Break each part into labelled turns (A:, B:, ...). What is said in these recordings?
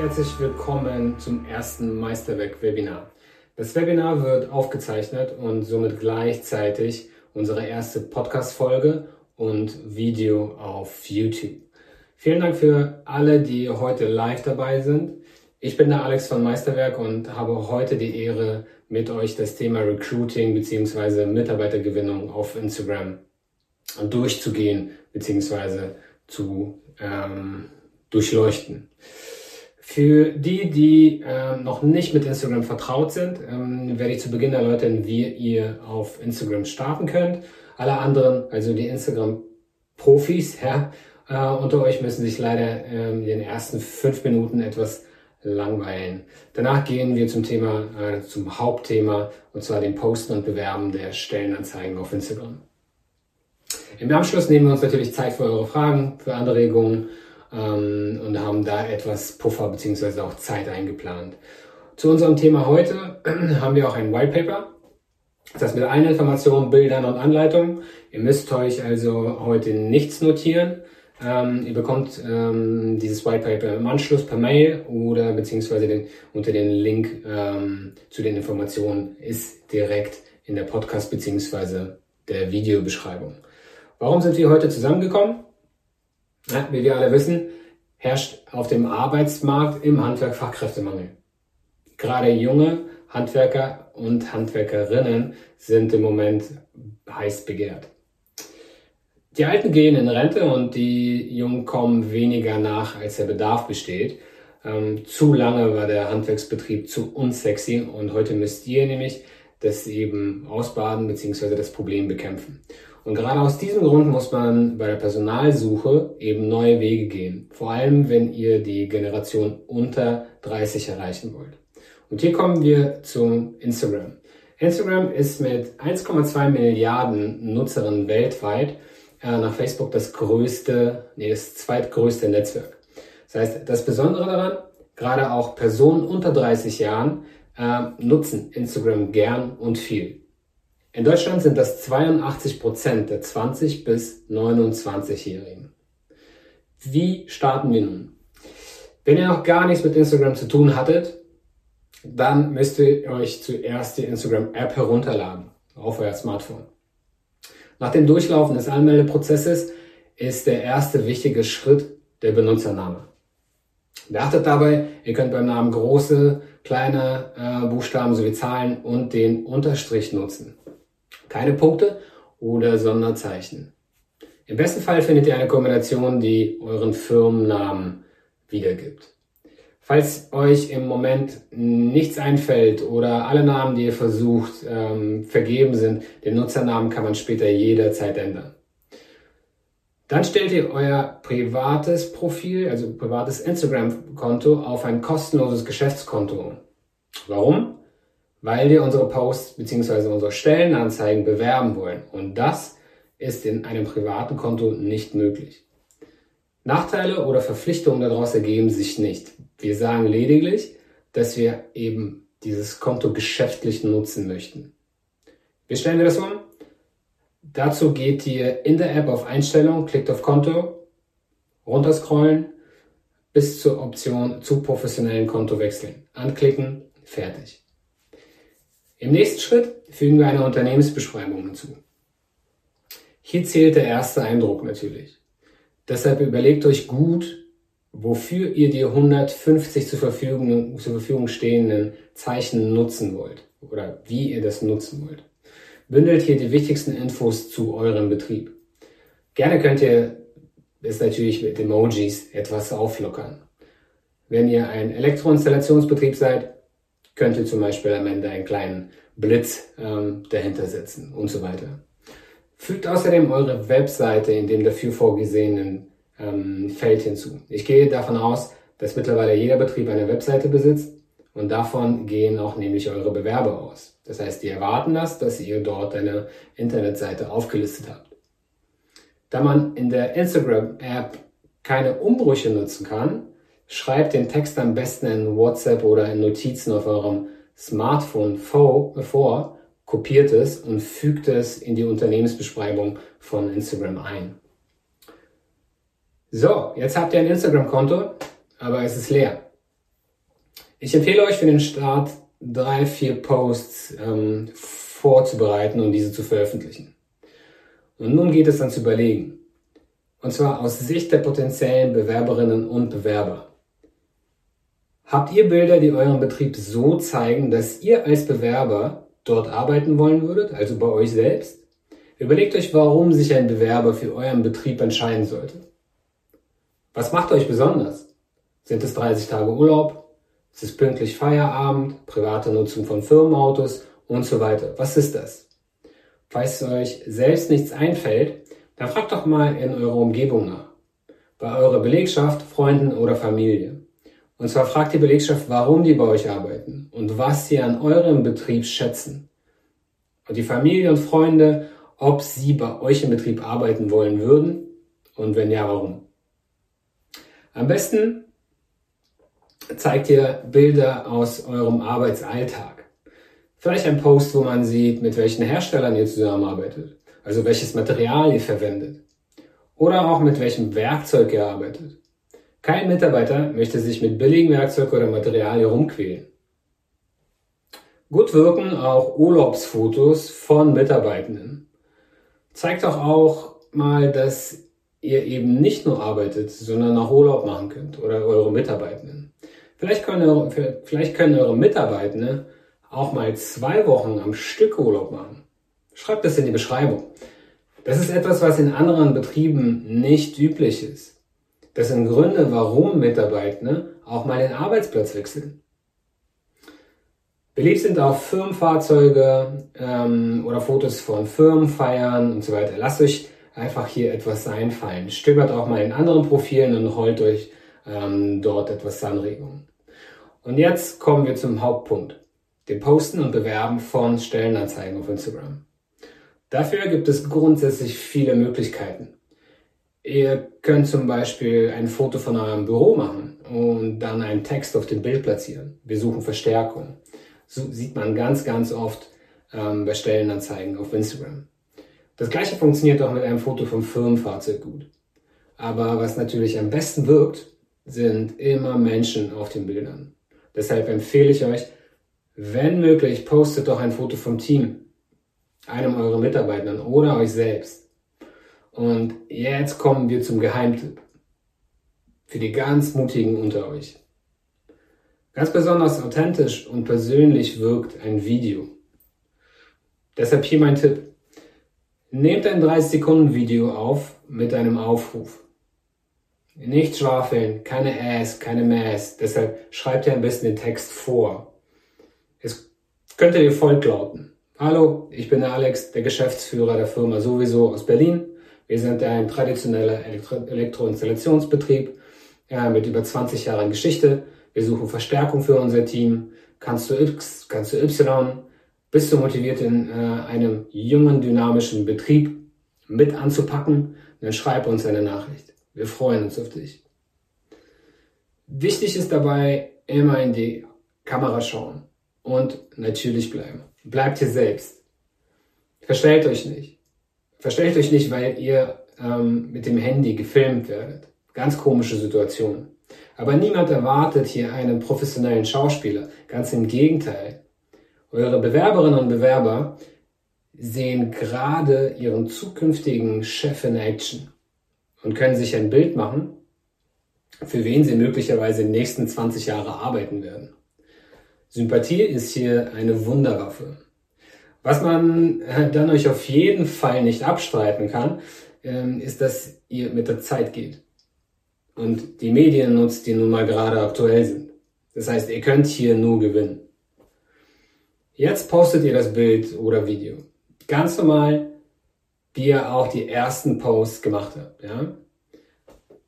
A: herzlich willkommen zum ersten Meisterwerk-Webinar. Das Webinar wird aufgezeichnet und somit gleichzeitig unsere erste Podcast-Folge und Video auf YouTube. Vielen Dank für alle, die heute live dabei sind. Ich bin der Alex von Meisterwerk und habe heute die Ehre, mit euch das Thema Recruiting bzw. Mitarbeitergewinnung auf Instagram durchzugehen bzw. zu ähm, durchleuchten. Für die, die äh, noch nicht mit Instagram vertraut sind, ähm, werde ich zu Beginn erläutern, wie ihr auf Instagram starten könnt. Alle anderen, also die Instagram-Profis, ja, äh, unter euch müssen sich leider äh, in den ersten fünf Minuten etwas langweilen. Danach gehen wir zum Thema, äh, zum Hauptthema, und zwar dem Posten und Bewerben der Stellenanzeigen auf Instagram. Im Anschluss nehmen wir uns natürlich Zeit für eure Fragen, für Anregungen ähm, und haben da etwas Puffer beziehungsweise auch Zeit eingeplant. Zu unserem Thema heute haben wir auch ein White Paper. Das heißt mit allen Informationen, Bildern und Anleitungen. Ihr müsst euch also heute nichts notieren. Ähm, ihr bekommt ähm, dieses White Paper im Anschluss per Mail oder beziehungsweise den, unter den Link ähm, zu den Informationen ist direkt in der Podcast beziehungsweise der Videobeschreibung. Warum sind wir heute zusammengekommen? Wie wir alle wissen, herrscht auf dem Arbeitsmarkt im Handwerk Fachkräftemangel. Gerade junge Handwerker und Handwerkerinnen sind im Moment heiß begehrt. Die Alten gehen in Rente und die Jungen kommen weniger nach, als der Bedarf besteht. Ähm, zu lange war der Handwerksbetrieb zu unsexy und heute müsst ihr nämlich das eben ausbaden bzw. das Problem bekämpfen. Und gerade aus diesem Grund muss man bei der Personalsuche eben neue Wege gehen. Vor allem, wenn ihr die Generation unter 30 erreichen wollt. Und hier kommen wir zum Instagram. Instagram ist mit 1,2 Milliarden Nutzerinnen weltweit äh, nach Facebook das größte, nee, das zweitgrößte Netzwerk. Das heißt, das Besondere daran, gerade auch Personen unter 30 Jahren äh, nutzen Instagram gern und viel. In Deutschland sind das 82 Prozent der 20 bis 29-Jährigen. Wie starten wir nun? Wenn ihr noch gar nichts mit Instagram zu tun hattet, dann müsst ihr euch zuerst die Instagram-App herunterladen auf euer Smartphone. Nach dem Durchlaufen des Anmeldeprozesses ist der erste wichtige Schritt der Benutzername. Beachtet dabei, ihr könnt beim Namen große, kleine äh, Buchstaben sowie Zahlen und den Unterstrich nutzen. Keine Punkte oder Sonderzeichen. Im besten Fall findet ihr eine Kombination, die euren Firmennamen wiedergibt. Falls euch im Moment nichts einfällt oder alle Namen, die ihr versucht, ähm, vergeben sind, den Nutzernamen kann man später jederzeit ändern. Dann stellt ihr euer privates Profil, also privates Instagram-Konto auf ein kostenloses Geschäftskonto. Warum? Weil wir unsere Posts bzw. unsere Stellenanzeigen bewerben wollen. Und das ist in einem privaten Konto nicht möglich. Nachteile oder Verpflichtungen daraus ergeben sich nicht. Wir sagen lediglich, dass wir eben dieses Konto geschäftlich nutzen möchten. Wie stellen wir das um? Dazu geht ihr in der App auf Einstellung, klickt auf Konto, runterscrollen bis zur Option zu professionellen Konto wechseln. Anklicken, fertig. Im nächsten Schritt fügen wir eine Unternehmensbeschreibung hinzu. Hier zählt der erste Eindruck natürlich. Deshalb überlegt euch gut, wofür ihr die 150 zur Verfügung, zur Verfügung stehenden Zeichen nutzen wollt oder wie ihr das nutzen wollt. Bündelt hier die wichtigsten Infos zu eurem Betrieb. Gerne könnt ihr es natürlich mit Emojis etwas auflockern. Wenn ihr ein Elektroinstallationsbetrieb seid, könnt ihr zum Beispiel am Ende einen kleinen Blitz ähm, dahinter setzen und so weiter. Fügt außerdem eure Webseite in dem dafür vorgesehenen ähm, Feld hinzu. Ich gehe davon aus, dass mittlerweile jeder Betrieb eine Webseite besitzt und davon gehen auch nämlich eure Bewerber aus. Das heißt, die erwarten das, dass ihr dort eine Internetseite aufgelistet habt. Da man in der Instagram-App keine Umbrüche nutzen kann, Schreibt den Text am besten in WhatsApp oder in Notizen auf eurem Smartphone vor, kopiert es und fügt es in die Unternehmensbeschreibung von Instagram ein. So, jetzt habt ihr ein Instagram-Konto, aber es ist leer. Ich empfehle euch für den Start drei, vier Posts ähm, vorzubereiten und diese zu veröffentlichen. Und nun geht es dann zu überlegen. Und zwar aus Sicht der potenziellen Bewerberinnen und Bewerber. Habt ihr Bilder, die euren Betrieb so zeigen, dass ihr als Bewerber dort arbeiten wollen würdet, also bei euch selbst? Überlegt euch, warum sich ein Bewerber für euren Betrieb entscheiden sollte. Was macht euch besonders? Sind es 30 Tage Urlaub? Ist es pünktlich Feierabend, private Nutzung von Firmenautos und so weiter? Was ist das? Falls euch selbst nichts einfällt, dann fragt doch mal in eurer Umgebung nach. Bei eurer Belegschaft, Freunden oder Familie. Und zwar fragt die Belegschaft, warum die bei euch arbeiten und was sie an eurem Betrieb schätzen. Und die Familie und Freunde, ob sie bei euch im Betrieb arbeiten wollen würden und wenn ja, warum. Am besten zeigt ihr Bilder aus eurem Arbeitsalltag. Vielleicht ein Post, wo man sieht, mit welchen Herstellern ihr zusammenarbeitet, also welches Material ihr verwendet. Oder auch mit welchem Werkzeug ihr arbeitet. Kein Mitarbeiter möchte sich mit billigem Werkzeug oder Material herumquälen. Gut wirken auch Urlaubsfotos von Mitarbeitenden. Zeigt doch auch mal, dass ihr eben nicht nur arbeitet, sondern auch Urlaub machen könnt oder eure Mitarbeitenden. Vielleicht können, eure, vielleicht können eure Mitarbeitenden auch mal zwei Wochen am Stück Urlaub machen. Schreibt das in die Beschreibung. Das ist etwas, was in anderen Betrieben nicht üblich ist. Das sind Gründe, warum Mitarbeitende auch mal den Arbeitsplatz wechseln. Beliebt sind auch Firmenfahrzeuge ähm, oder Fotos von Firmenfeiern und so weiter. Lasst euch einfach hier etwas einfallen. Stöbert auch mal in anderen Profilen und holt euch ähm, dort etwas Anregungen. Und jetzt kommen wir zum Hauptpunkt, dem Posten und Bewerben von Stellenanzeigen auf Instagram. Dafür gibt es grundsätzlich viele Möglichkeiten. Ihr könnt zum Beispiel ein Foto von eurem Büro machen und dann einen Text auf dem Bild platzieren. Wir suchen Verstärkung. So sieht man ganz, ganz oft ähm, bei Stellenanzeigen auf Instagram. Das gleiche funktioniert auch mit einem Foto vom Firmenfahrzeug gut. Aber was natürlich am besten wirkt, sind immer Menschen auf den Bildern. Deshalb empfehle ich euch, wenn möglich, postet doch ein Foto vom Team, einem eurer Mitarbeitern oder euch selbst. Und jetzt kommen wir zum Geheimtipp. Für die ganz Mutigen unter euch. Ganz besonders authentisch und persönlich wirkt ein Video. Deshalb hier mein Tipp. Nehmt ein 30 Sekunden Video auf mit einem Aufruf. Nicht schwafeln, keine Äs, keine Mäs. Deshalb schreibt ihr ein bisschen den Text vor. Es könnte wie folgt lauten. Hallo, ich bin der Alex, der Geschäftsführer der Firma sowieso aus Berlin. Wir sind ein traditioneller Elektro Elektroinstallationsbetrieb äh, mit über 20 Jahren Geschichte. Wir suchen Verstärkung für unser Team. Kannst du X, kannst du Y? Bist du motiviert in äh, einem jungen, dynamischen Betrieb mit anzupacken? Dann schreib uns eine Nachricht. Wir freuen uns auf dich. Wichtig ist dabei immer in die Kamera schauen und natürlich bleiben. Bleibt hier selbst. Verstellt euch nicht. Verstellt euch nicht, weil ihr ähm, mit dem Handy gefilmt werdet. Ganz komische Situation. Aber niemand erwartet hier einen professionellen Schauspieler. Ganz im Gegenteil. Eure Bewerberinnen und Bewerber sehen gerade ihren zukünftigen Chef in Action und können sich ein Bild machen, für wen sie möglicherweise in den nächsten 20 Jahre arbeiten werden. Sympathie ist hier eine Wunderwaffe. Was man äh, dann euch auf jeden Fall nicht abstreiten kann, ähm, ist, dass ihr mit der Zeit geht und die Medien nutzt, die nun mal gerade aktuell sind. Das heißt, ihr könnt hier nur gewinnen. Jetzt postet ihr das Bild oder Video. Ganz normal, wie ihr auch die ersten Posts gemacht habt. Ja?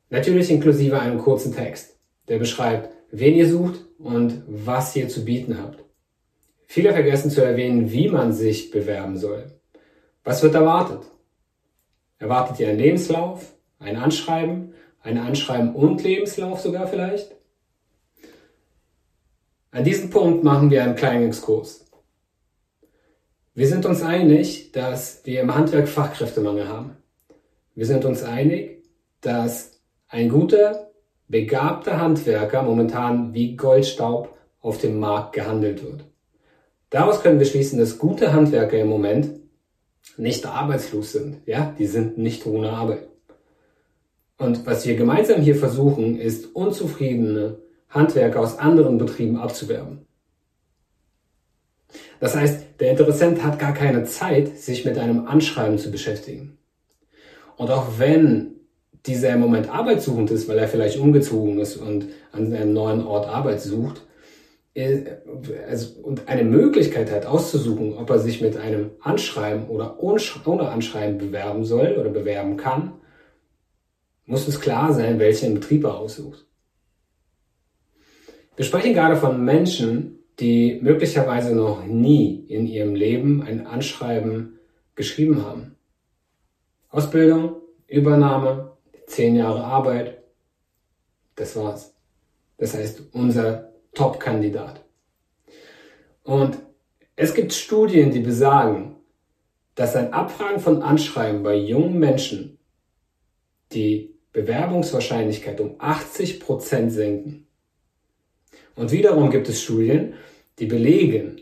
A: Natürlich inklusive einem kurzen Text, der beschreibt, wen ihr sucht und was ihr zu bieten habt. Viele vergessen zu erwähnen, wie man sich bewerben soll. Was wird erwartet? Erwartet ihr einen Lebenslauf, ein Anschreiben, ein Anschreiben und Lebenslauf sogar vielleicht? An diesem Punkt machen wir einen kleinen Exkurs. Wir sind uns einig, dass wir im Handwerk Fachkräftemangel haben. Wir sind uns einig, dass ein guter, begabter Handwerker momentan wie Goldstaub auf dem Markt gehandelt wird. Daraus können wir schließen, dass gute Handwerker im Moment nicht arbeitslos sind. Ja, die sind nicht ohne Arbeit. Und was wir gemeinsam hier versuchen, ist unzufriedene Handwerker aus anderen Betrieben abzuwerben. Das heißt, der Interessent hat gar keine Zeit, sich mit einem Anschreiben zu beschäftigen. Und auch wenn dieser im Moment arbeitssuchend ist, weil er vielleicht umgezogen ist und an einem neuen Ort Arbeit sucht, also, und eine Möglichkeit hat auszusuchen, ob er sich mit einem Anschreiben oder ohne Anschreiben bewerben soll oder bewerben kann, muss es klar sein, welchen Betrieb er aussucht. Wir sprechen gerade von Menschen, die möglicherweise noch nie in ihrem Leben ein Anschreiben geschrieben haben. Ausbildung, Übernahme, zehn Jahre Arbeit, das war's. Das heißt, unser Top-Kandidat. Und es gibt Studien, die besagen, dass ein Abfragen von Anschreiben bei jungen Menschen die Bewerbungswahrscheinlichkeit um 80 Prozent senken. Und wiederum gibt es Studien, die belegen,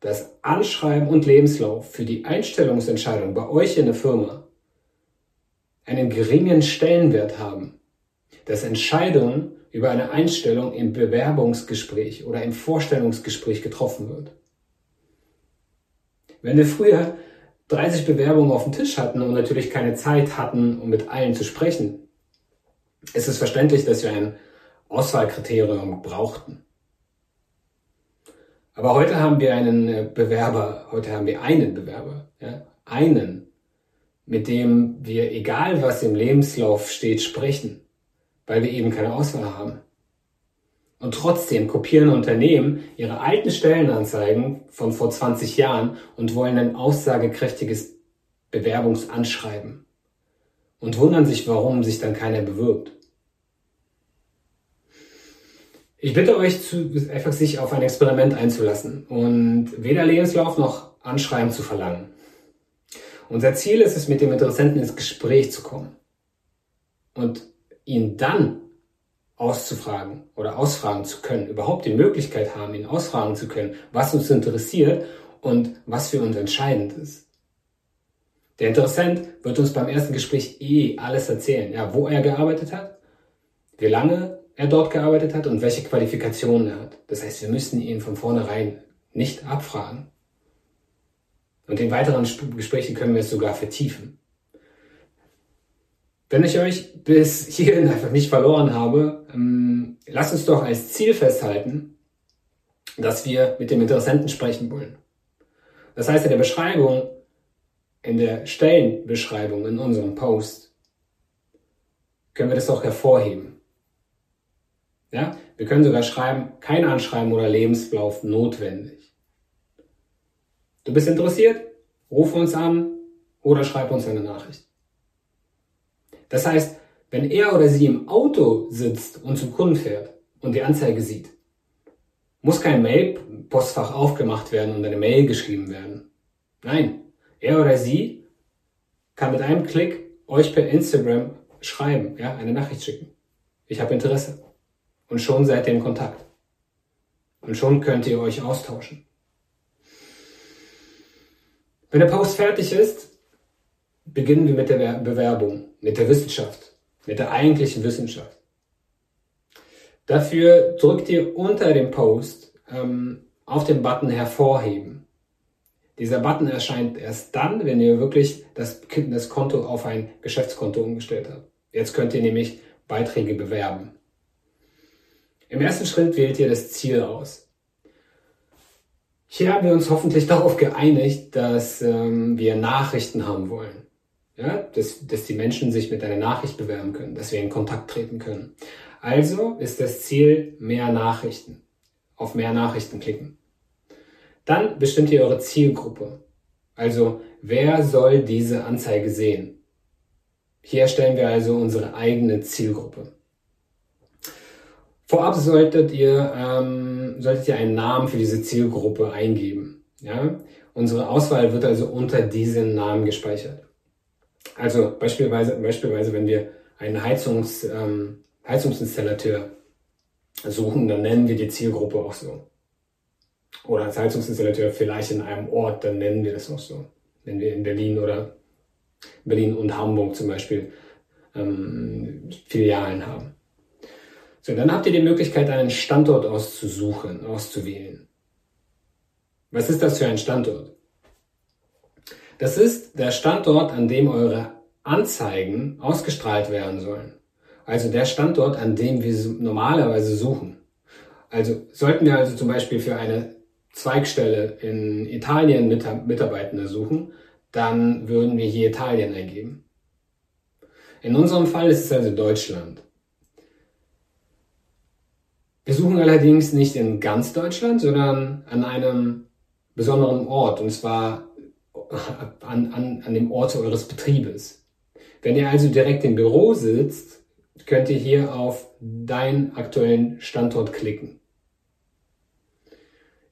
A: dass Anschreiben und Lebenslauf für die Einstellungsentscheidung bei euch in der Firma einen geringen Stellenwert haben, dass Entscheidungen über eine Einstellung im Bewerbungsgespräch oder im Vorstellungsgespräch getroffen wird. Wenn wir früher 30 Bewerbungen auf dem Tisch hatten und natürlich keine Zeit hatten, um mit allen zu sprechen, ist es verständlich, dass wir ein Auswahlkriterium brauchten. Aber heute haben wir einen äh, Bewerber, heute haben wir einen Bewerber, ja, einen, mit dem wir, egal was im Lebenslauf steht, sprechen, weil wir eben keine Auswahl haben. Und trotzdem kopieren Unternehmen ihre alten Stellenanzeigen von vor 20 Jahren und wollen ein aussagekräftiges Bewerbungsanschreiben und wundern sich, warum sich dann keiner bewirbt. Ich bitte euch, zu, einfach sich auf ein Experiment einzulassen und weder Lebenslauf noch Anschreiben zu verlangen. Unser Ziel ist es, mit dem Interessenten ins Gespräch zu kommen und ihn dann auszufragen oder ausfragen zu können, überhaupt die Möglichkeit haben, ihn ausfragen zu können, was uns interessiert und was für uns entscheidend ist. Der Interessent wird uns beim ersten Gespräch eh alles erzählen, ja, wo er gearbeitet hat, wie lange er dort gearbeitet hat und welche Qualifikationen er hat. Das heißt, wir müssen ihn von vornherein nicht abfragen. Und in weiteren Gesprächen können wir es sogar vertiefen. Wenn ich euch bis hierhin einfach nicht verloren habe, ähm, lasst uns doch als Ziel festhalten, dass wir mit dem Interessenten sprechen wollen. Das heißt, in der Beschreibung, in der Stellenbeschreibung in unserem Post, können wir das auch hervorheben. Ja? Wir können sogar schreiben, kein Anschreiben oder Lebenslauf notwendig. Du bist interessiert? Ruf uns an oder schreib uns eine Nachricht. Das heißt, wenn er oder sie im Auto sitzt und zum Kunden fährt und die Anzeige sieht, muss kein Mail-Postfach aufgemacht werden und eine Mail geschrieben werden. Nein, er oder sie kann mit einem Klick euch per Instagram schreiben, ja, eine Nachricht schicken. Ich habe Interesse. Und schon seid ihr in Kontakt. Und schon könnt ihr euch austauschen. Wenn der Post fertig ist, beginnen wir mit der Bewerbung, mit der Wissenschaft, mit der eigentlichen Wissenschaft. Dafür drückt ihr unter dem Post ähm, auf den Button hervorheben. Dieser Button erscheint erst dann, wenn ihr wirklich das, das Konto auf ein Geschäftskonto umgestellt habt. Jetzt könnt ihr nämlich Beiträge bewerben. Im ersten Schritt wählt ihr das Ziel aus. Hier haben wir uns hoffentlich darauf geeinigt, dass ähm, wir Nachrichten haben wollen. Ja, dass, dass die Menschen sich mit einer Nachricht bewerben können, dass wir in Kontakt treten können. Also ist das Ziel mehr Nachrichten. Auf mehr Nachrichten klicken. Dann bestimmt ihr eure Zielgruppe. Also wer soll diese Anzeige sehen? Hier stellen wir also unsere eigene Zielgruppe. Vorab solltet ihr, ähm, solltet ihr einen Namen für diese Zielgruppe eingeben. Ja? Unsere Auswahl wird also unter diesen Namen gespeichert. Also beispielsweise, beispielsweise wenn wir einen Heizungs, ähm, Heizungsinstallateur suchen, dann nennen wir die Zielgruppe auch so. Oder als Heizungsinstallateur vielleicht in einem Ort, dann nennen wir das auch so. Wenn wir in Berlin oder Berlin und Hamburg zum Beispiel ähm, Filialen haben. So, dann habt ihr die Möglichkeit, einen Standort auszusuchen, auszuwählen. Was ist das für ein Standort? Das ist der Standort, an dem eure Anzeigen ausgestrahlt werden sollen. Also der Standort, an dem wir normalerweise suchen. Also sollten wir also zum Beispiel für eine Zweigstelle in Italien Mitarbeitende suchen, dann würden wir hier Italien eingeben. In unserem Fall ist es also Deutschland. Wir suchen allerdings nicht in ganz Deutschland, sondern an einem besonderen Ort, und zwar an, an, an dem Ort eures Betriebes. Wenn ihr also direkt im Büro sitzt, könnt ihr hier auf deinen aktuellen Standort klicken.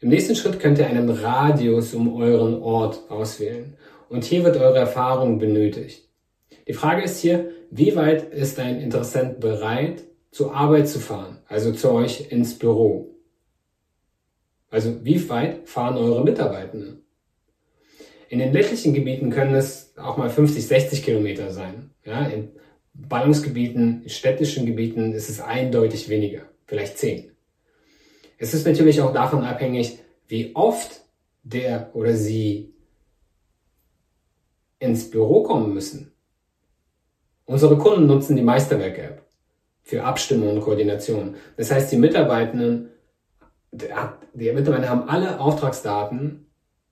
A: Im nächsten Schritt könnt ihr einen Radius um euren Ort auswählen. Und hier wird eure Erfahrung benötigt. Die Frage ist hier, wie weit ist ein Interessent bereit, zur Arbeit zu fahren, also zu euch ins Büro? Also wie weit fahren eure Mitarbeitenden? In den ländlichen Gebieten können es auch mal 50, 60 Kilometer sein. Ja, in Ballungsgebieten, in städtischen Gebieten ist es eindeutig weniger, vielleicht 10. Es ist natürlich auch davon abhängig, wie oft der oder sie ins Büro kommen müssen. Unsere Kunden nutzen die Meisterwerk-App für Abstimmung und Koordination. Das heißt, die Mitarbeitenden, die Mitarbeiter haben alle Auftragsdaten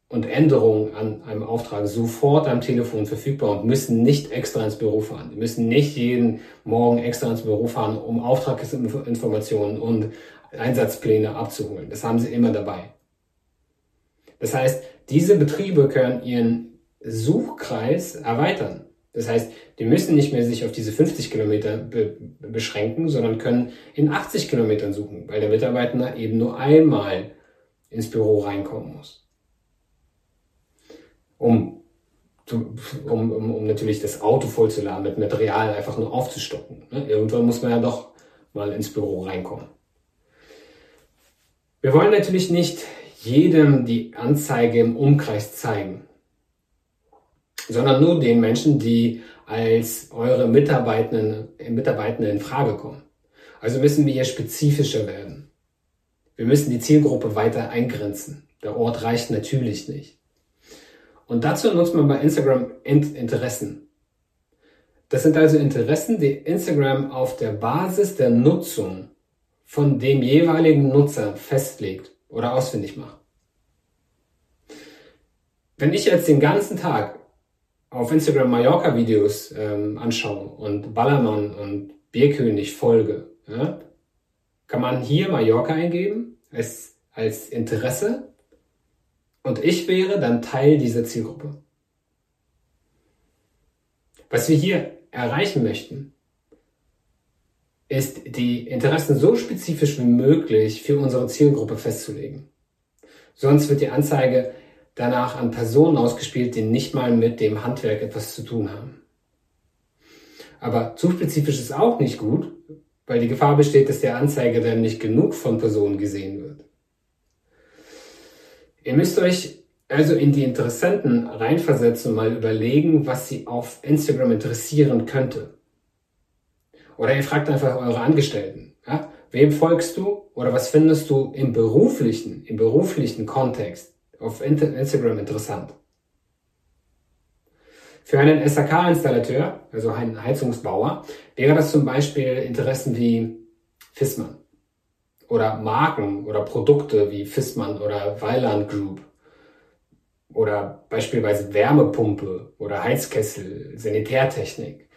A: und Änderungen an einem Auftrag sofort am Telefon verfügbar und müssen nicht extra ins Büro fahren. Die müssen nicht jeden Morgen extra ins Büro fahren, um Auftragsinformationen und Einsatzpläne abzuholen. Das haben sie immer dabei. Das heißt, diese Betriebe können ihren Suchkreis erweitern. Das heißt, die müssen nicht mehr sich auf diese 50 Kilometer be beschränken, sondern können in 80 Kilometern suchen, weil der Mitarbeiter eben nur einmal ins Büro reinkommen muss. Um, um, um, um natürlich das Auto vollzuladen, mit Material einfach nur aufzustocken. Ne? Irgendwann muss man ja doch mal ins Büro reinkommen. Wir wollen natürlich nicht jedem die Anzeige im Umkreis zeigen sondern nur den Menschen, die als eure Mitarbeitenden, Mitarbeitenden in Frage kommen. Also müssen wir hier spezifischer werden. Wir müssen die Zielgruppe weiter eingrenzen. Der Ort reicht natürlich nicht. Und dazu nutzt man bei Instagram Interessen. Das sind also Interessen, die Instagram auf der Basis der Nutzung von dem jeweiligen Nutzer festlegt oder ausfindig macht. Wenn ich jetzt den ganzen Tag auf Instagram Mallorca-Videos ähm, anschaue und Ballermann und Bierkönig folge, ja, kann man hier Mallorca eingeben als, als Interesse und ich wäre dann Teil dieser Zielgruppe. Was wir hier erreichen möchten, ist die Interessen so spezifisch wie möglich für unsere Zielgruppe festzulegen. Sonst wird die Anzeige danach an Personen ausgespielt, die nicht mal mit dem Handwerk etwas zu tun haben. Aber zu spezifisch ist auch nicht gut, weil die Gefahr besteht, dass der Anzeige dann nicht genug von Personen gesehen wird. Ihr müsst euch also in die Interessenten reinversetzen und mal überlegen, was sie auf Instagram interessieren könnte. Oder ihr fragt einfach eure Angestellten, ja? wem folgst du oder was findest du im beruflichen, im beruflichen Kontext auf Instagram interessant. Für einen SAK-Installateur, also einen Heizungsbauer, wäre das zum Beispiel Interessen wie Fissmann oder Marken oder Produkte wie Fissmann oder Weiland Group oder beispielsweise Wärmepumpe oder Heizkessel, Sanitärtechnik.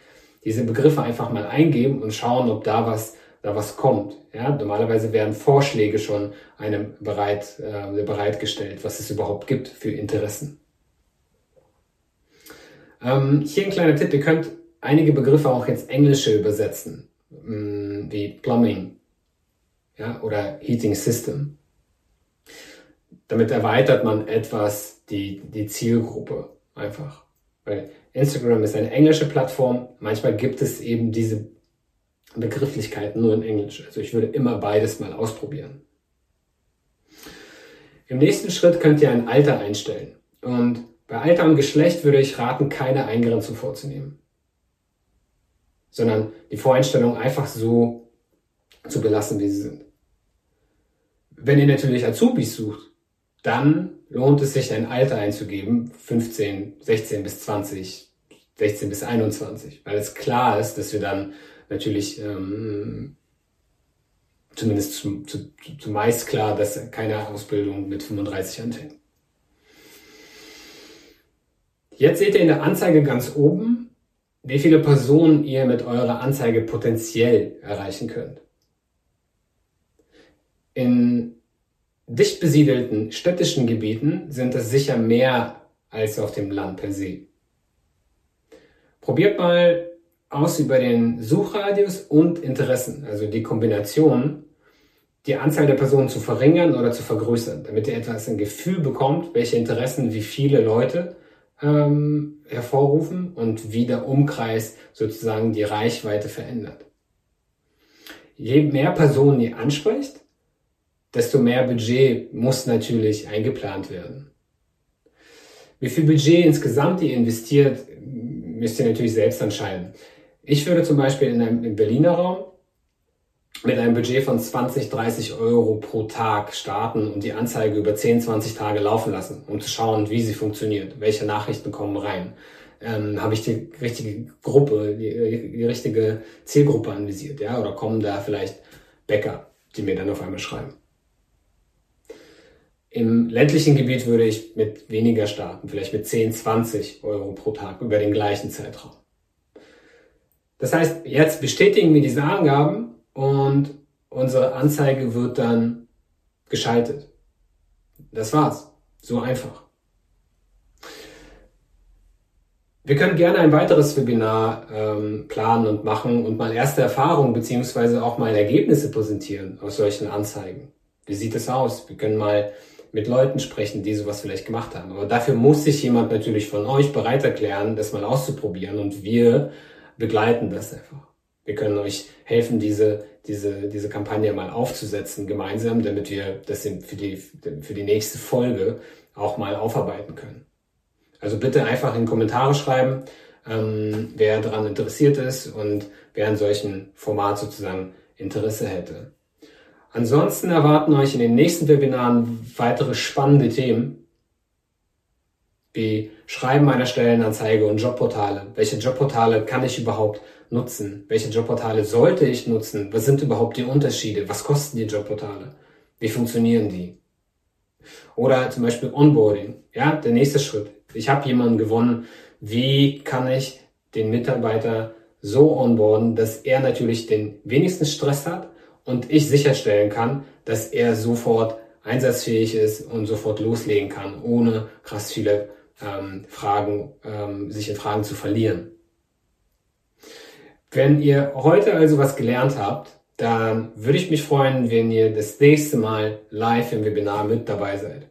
A: Diese Begriffe einfach mal eingeben und schauen, ob da was da was kommt. Ja, normalerweise werden Vorschläge schon einem bereit, äh, bereitgestellt, was es überhaupt gibt für Interessen. Ähm, hier ein kleiner Tipp, ihr könnt einige Begriffe auch jetzt englische übersetzen, mh, mm, wie Plumbing ja, oder Heating System. Damit erweitert man etwas die, die Zielgruppe einfach. Weil Instagram ist eine englische Plattform. Manchmal gibt es eben diese Begrifflichkeiten nur in Englisch. Also ich würde immer beides mal ausprobieren. Im nächsten Schritt könnt ihr ein Alter einstellen. Und bei Alter und Geschlecht würde ich raten, keine Eingrenzung vorzunehmen. Sondern die Voreinstellungen einfach so zu belassen, wie sie sind. Wenn ihr natürlich Azubis sucht, dann lohnt es sich ein Alter einzugeben, 15, 16 bis 20, 16 bis 21, weil es klar ist, dass wir dann natürlich ähm, zumindest zu, zu, zumeist klar, dass keine Ausbildung mit 35 anfängt. Jetzt seht ihr in der Anzeige ganz oben, wie viele Personen ihr mit eurer Anzeige potenziell erreichen könnt. In dicht besiedelten städtischen Gebieten sind es sicher mehr als auf dem Land per se. Probiert mal aus über den Suchradius und Interessen, also die Kombination, die Anzahl der Personen zu verringern oder zu vergrößern, damit ihr etwas ein Gefühl bekommt, welche Interessen wie viele Leute ähm, hervorrufen und wie der Umkreis sozusagen die Reichweite verändert. Je mehr Personen ihr anspricht, desto mehr Budget muss natürlich eingeplant werden. Wie viel Budget insgesamt ihr investiert, müsst ihr natürlich selbst entscheiden. Ich würde zum Beispiel in einem, im Berliner Raum mit einem Budget von 20, 30 Euro pro Tag starten und die Anzeige über 10, 20 Tage laufen lassen, um zu schauen, wie sie funktioniert, welche Nachrichten kommen rein. Ähm, Habe ich die richtige Gruppe, die, die richtige Zielgruppe anvisiert, ja, oder kommen da vielleicht Bäcker, die mir dann auf einmal schreiben. Im ländlichen Gebiet würde ich mit weniger starten, vielleicht mit 10, 20 Euro pro Tag über den gleichen Zeitraum. Das heißt, jetzt bestätigen wir diese Angaben und unsere Anzeige wird dann geschaltet. Das war's. So einfach. Wir können gerne ein weiteres Webinar ähm, planen und machen und mal erste Erfahrungen beziehungsweise auch mal Ergebnisse präsentieren aus solchen Anzeigen. Wie sieht es aus? Wir können mal mit Leuten sprechen, die sowas vielleicht gemacht haben. Aber dafür muss sich jemand natürlich von euch bereit erklären, das mal auszuprobieren und wir begleiten das einfach. Wir können euch helfen, diese, diese, diese Kampagne mal aufzusetzen gemeinsam, damit wir das für die, für die nächste Folge auch mal aufarbeiten können. Also bitte einfach in Kommentare schreiben, ähm, wer daran interessiert ist und wer an solchen Format sozusagen Interesse hätte. Ansonsten erwarten euch in den nächsten Webinaren weitere spannende Themen wie Schreiben einer Stellenanzeige und Jobportale. Welche Jobportale kann ich überhaupt nutzen? Welche Jobportale sollte ich nutzen? Was sind überhaupt die Unterschiede? Was kosten die Jobportale? Wie funktionieren die? Oder zum Beispiel Onboarding. Ja, der nächste Schritt. Ich habe jemanden gewonnen. Wie kann ich den Mitarbeiter so onboarden, dass er natürlich den wenigsten Stress hat und ich sicherstellen kann, dass er sofort einsatzfähig ist und sofort loslegen kann, ohne krass viele ähm, Fragen, ähm, sich in Fragen zu verlieren. Wenn ihr heute also was gelernt habt, dann würde ich mich freuen, wenn ihr das nächste Mal live im Webinar mit dabei seid.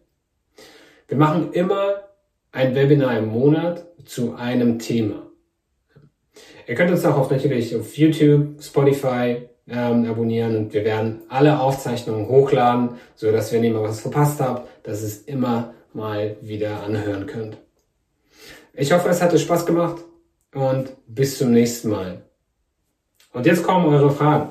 A: Wir machen immer ein Webinar im Monat zu einem Thema. Ihr könnt uns auch natürlich auf YouTube, Spotify ähm, abonnieren und wir werden alle Aufzeichnungen hochladen, so dass wenn ihr mal was verpasst habt, dass es immer mal wieder anhören könnt. Ich hoffe, es hat euch Spaß gemacht und bis zum nächsten Mal. Und jetzt kommen eure Fragen.